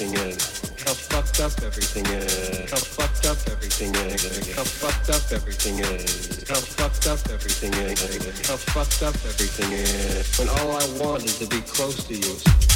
everything is. How fucked up everything is. How fucked up everything is. How fucked up everything is. How fucked up everything is. How fucked up everything is. When all I want is to be close to you.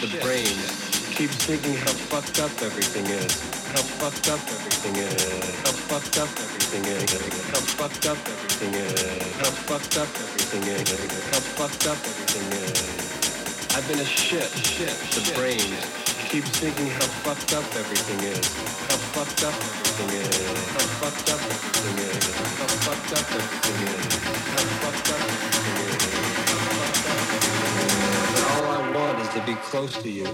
the brain keeps thinking how fucked up everything is. How fucked up everything is. How fucked up everything is. How fucked up everything is. How fucked up everything is. How fucked up everything is. I've been a shit, shit, the brain keeps thinking how fucked up everything is. How fucked up everything is. How fucked up everything is. How fucked up everything is. How fucked up be close to you.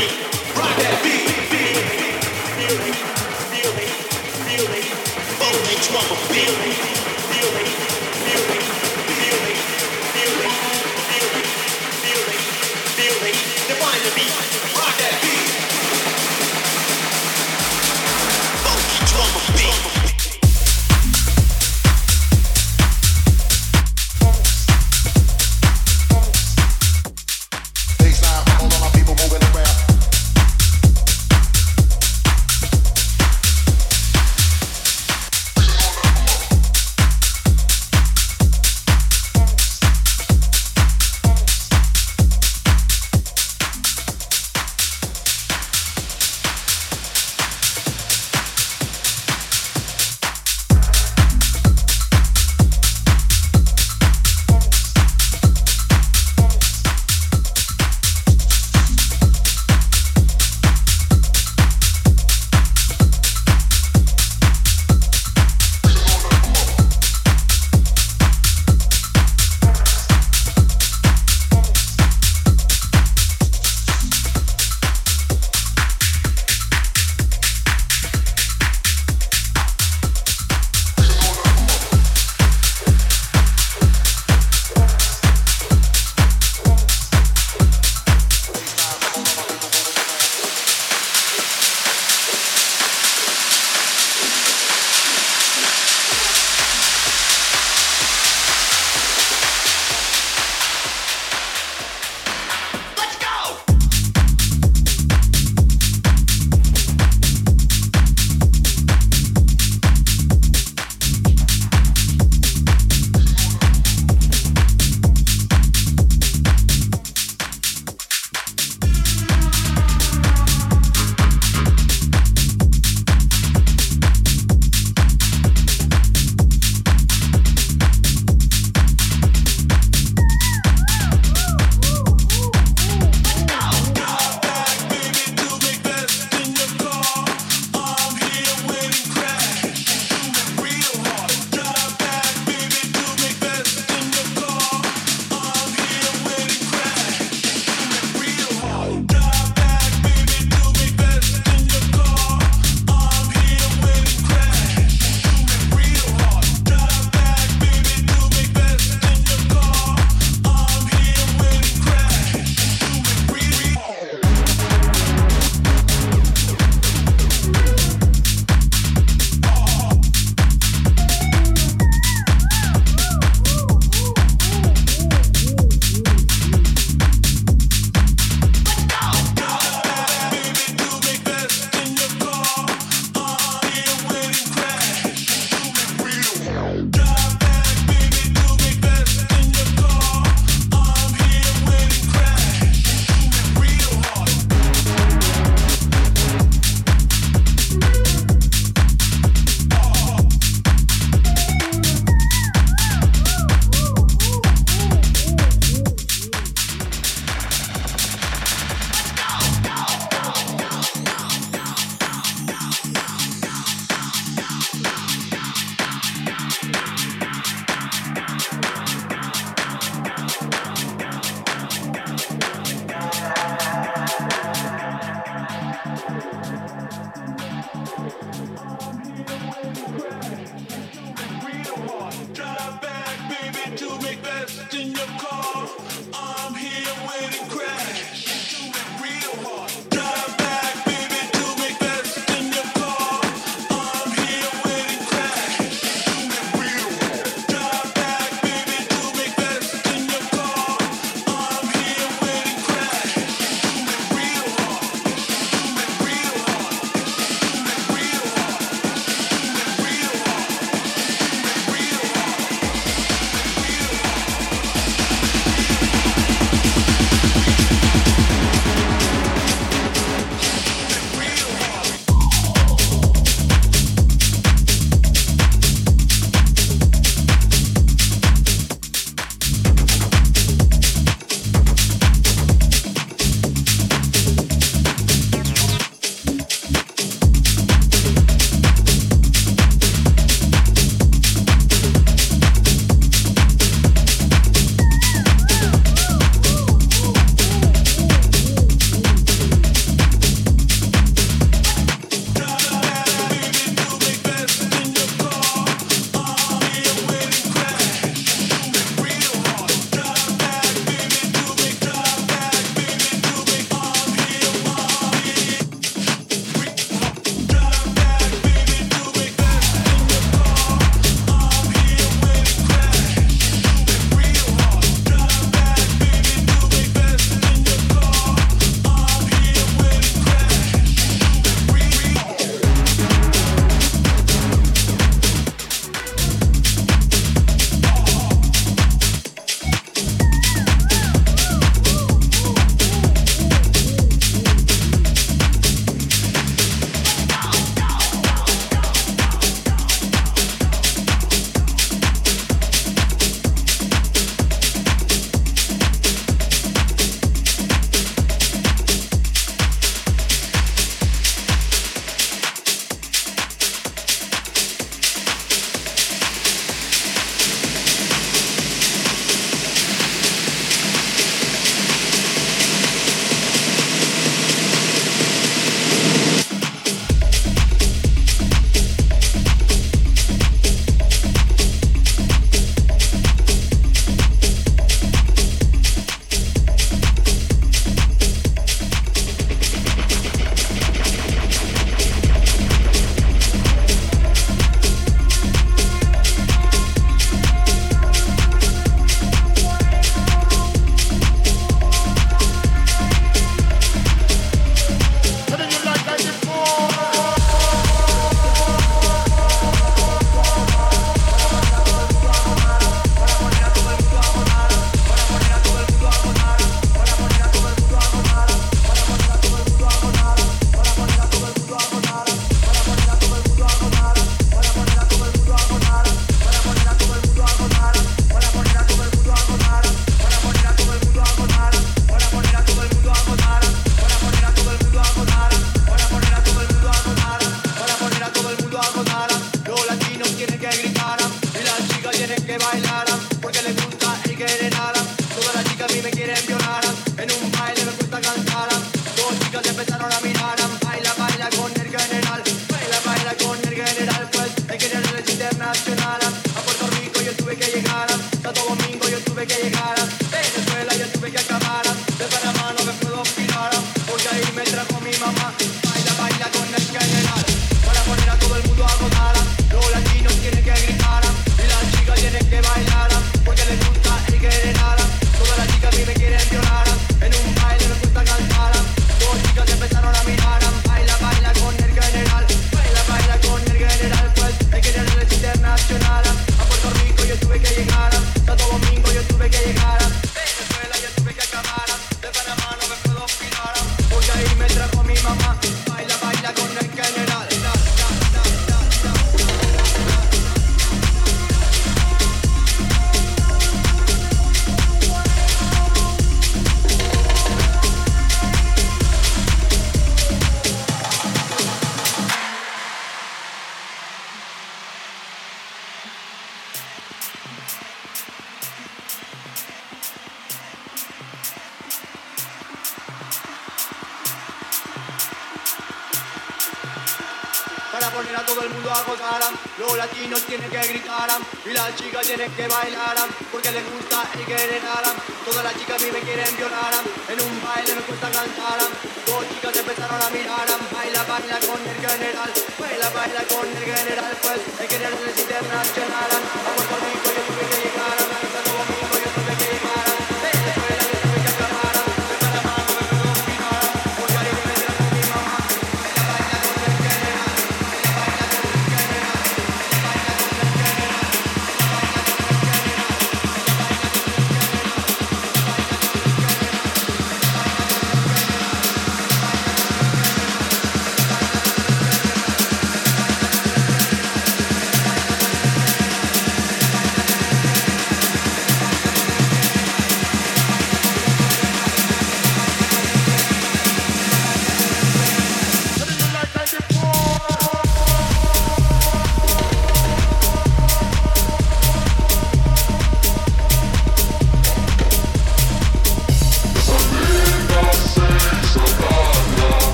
me.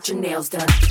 Get your nails done.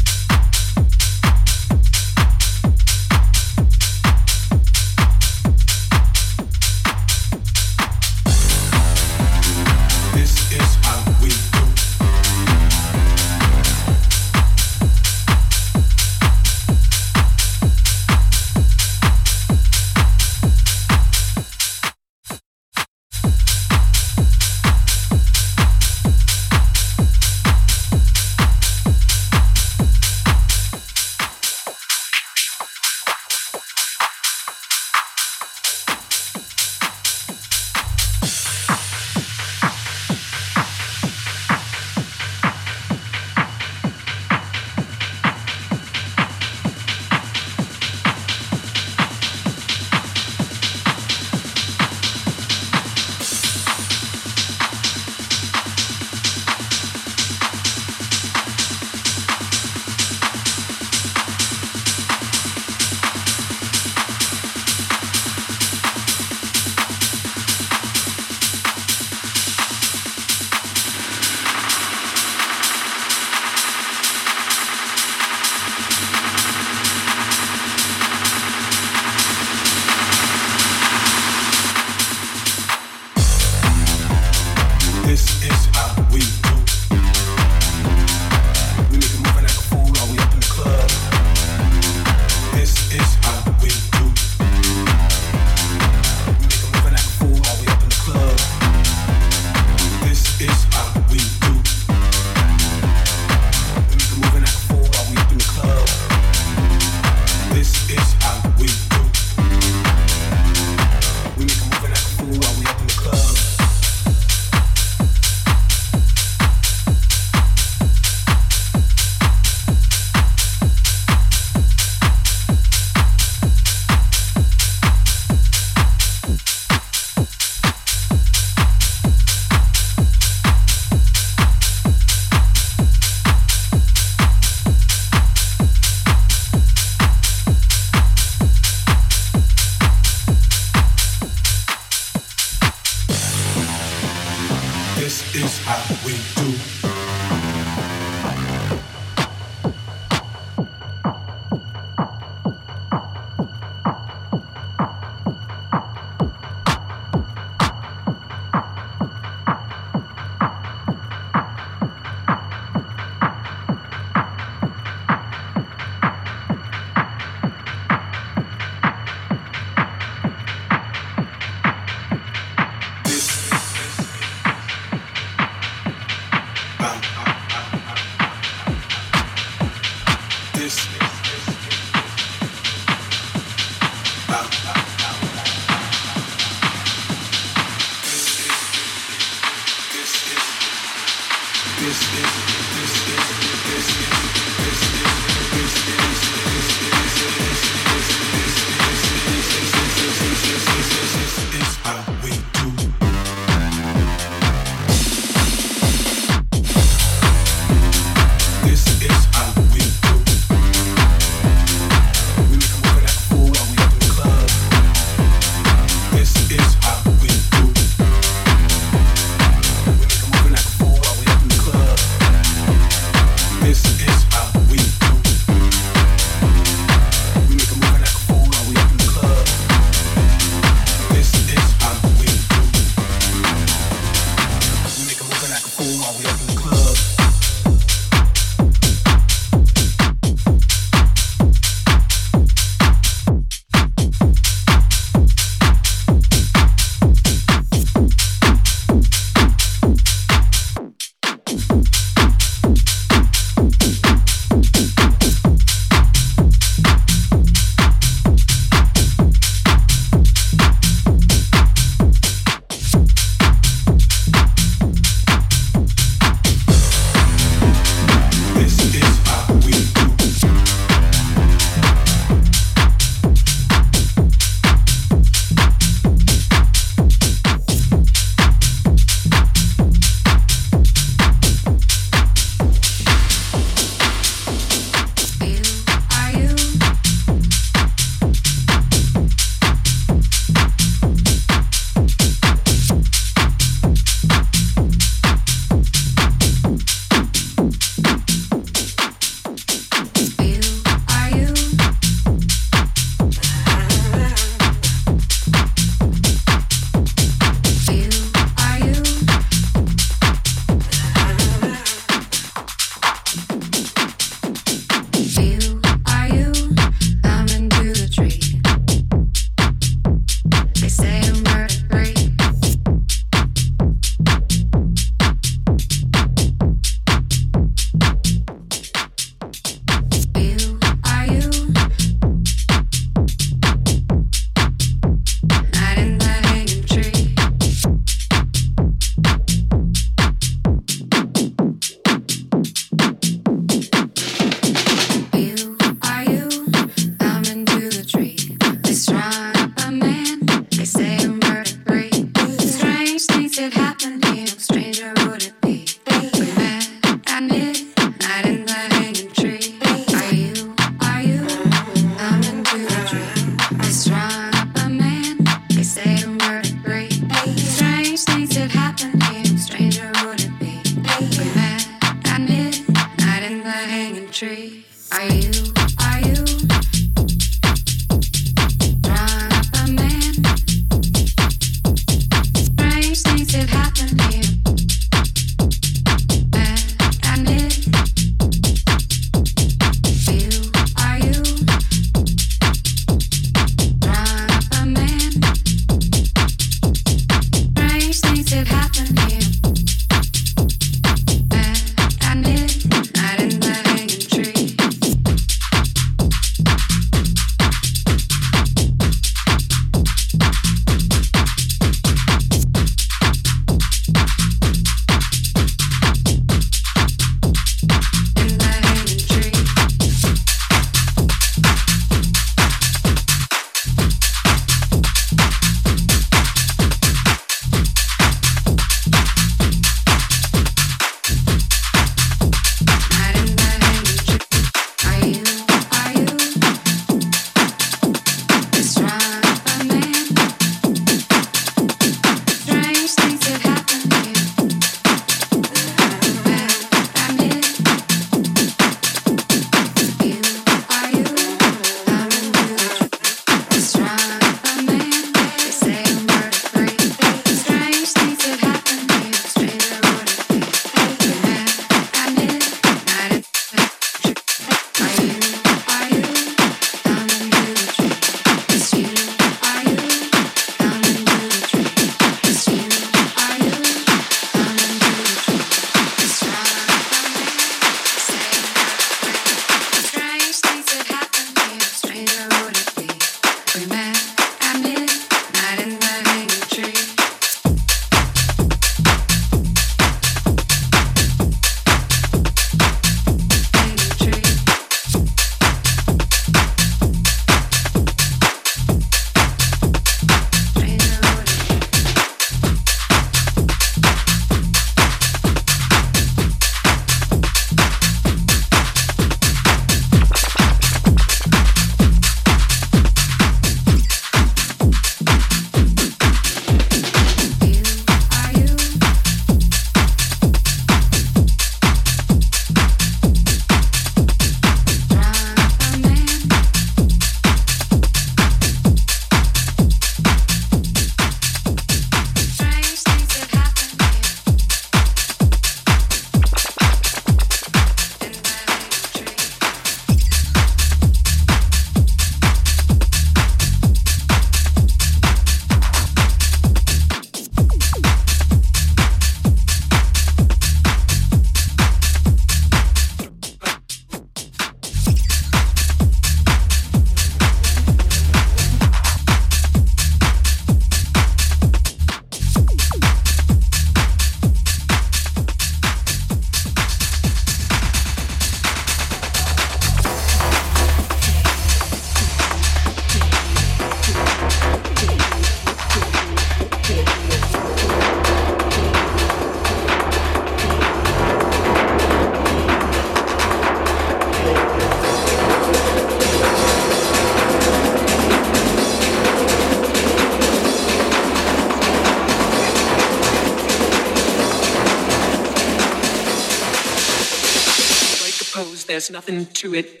To it.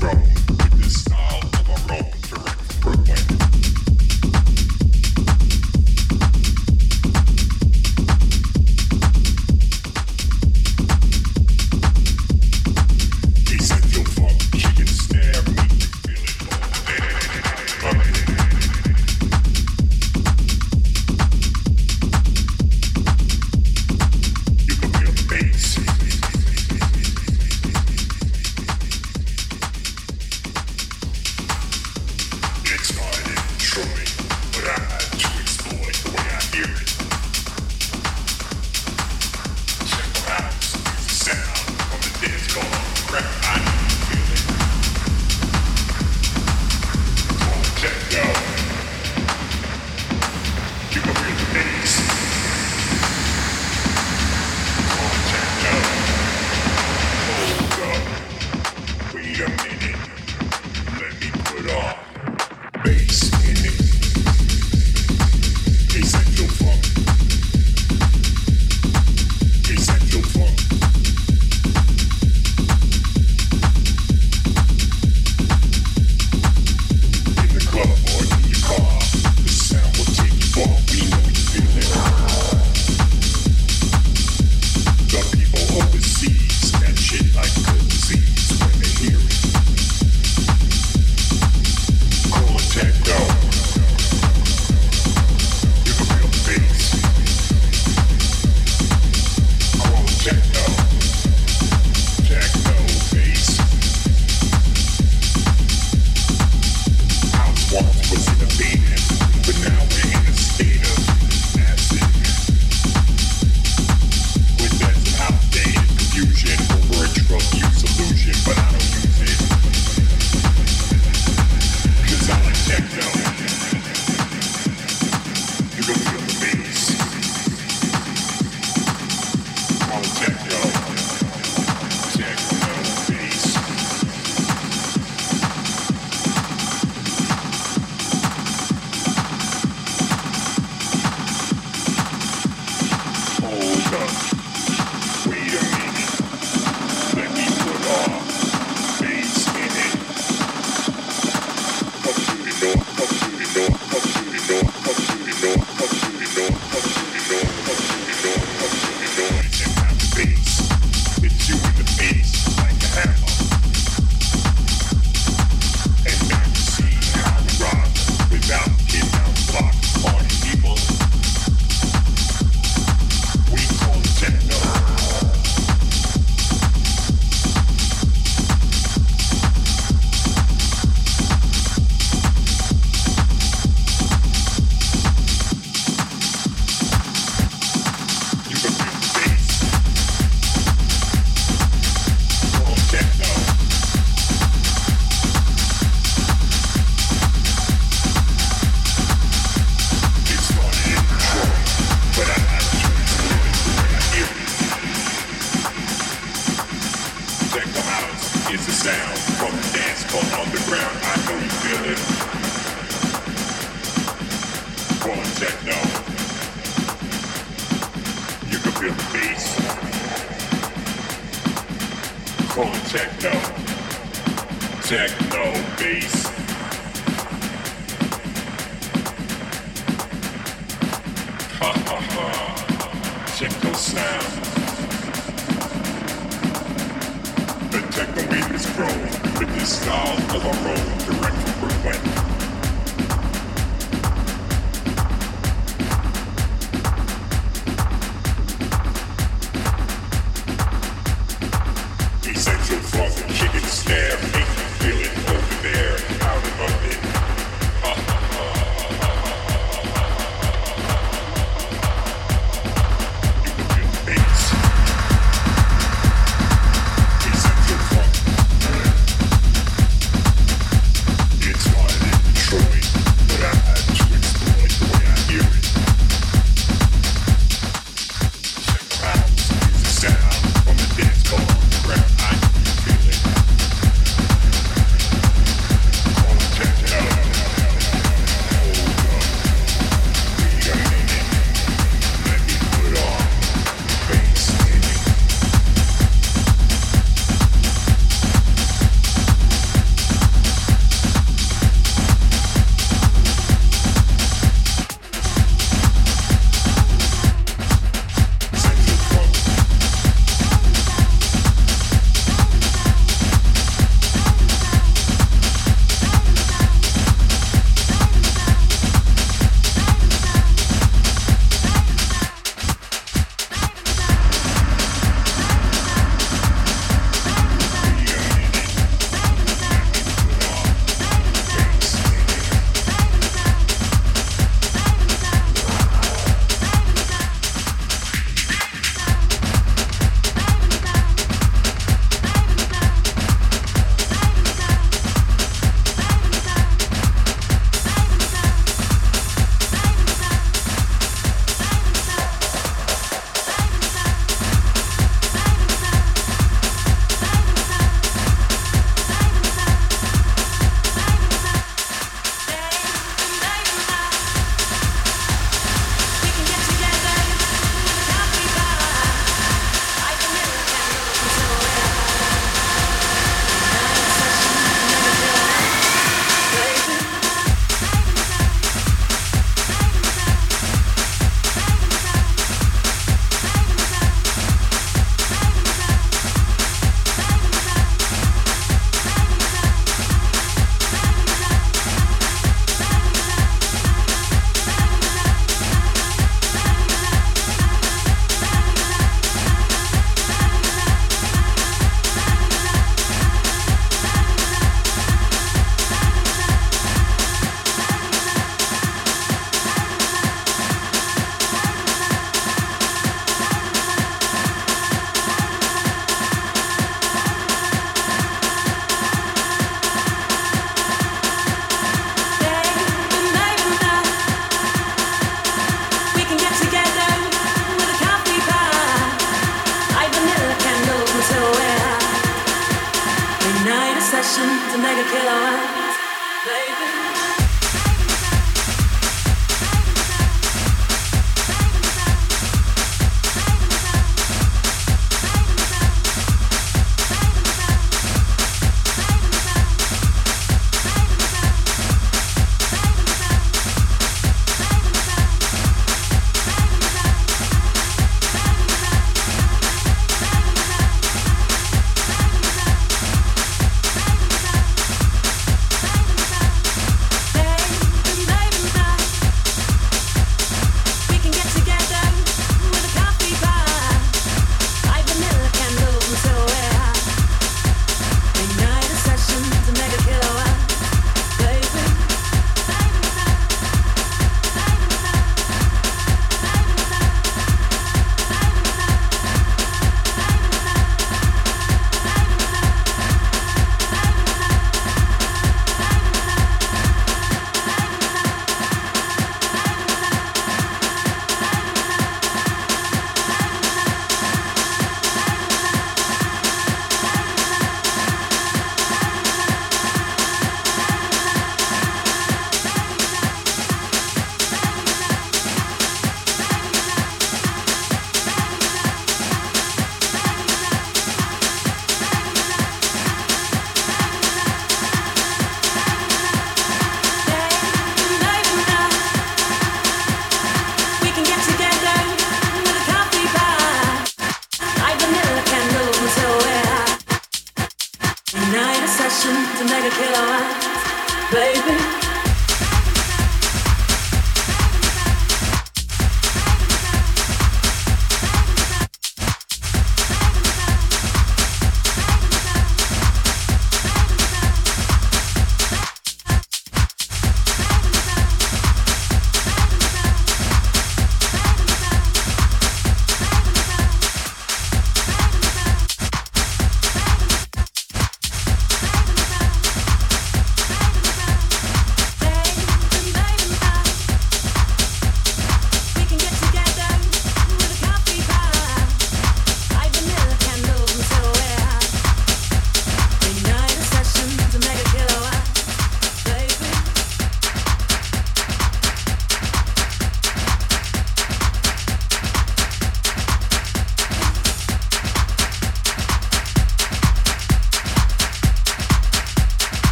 go. Techno. Techno bass. Ha ha ha. Techno sound. The techno beat is growing with this style of our own direct from Brooklyn.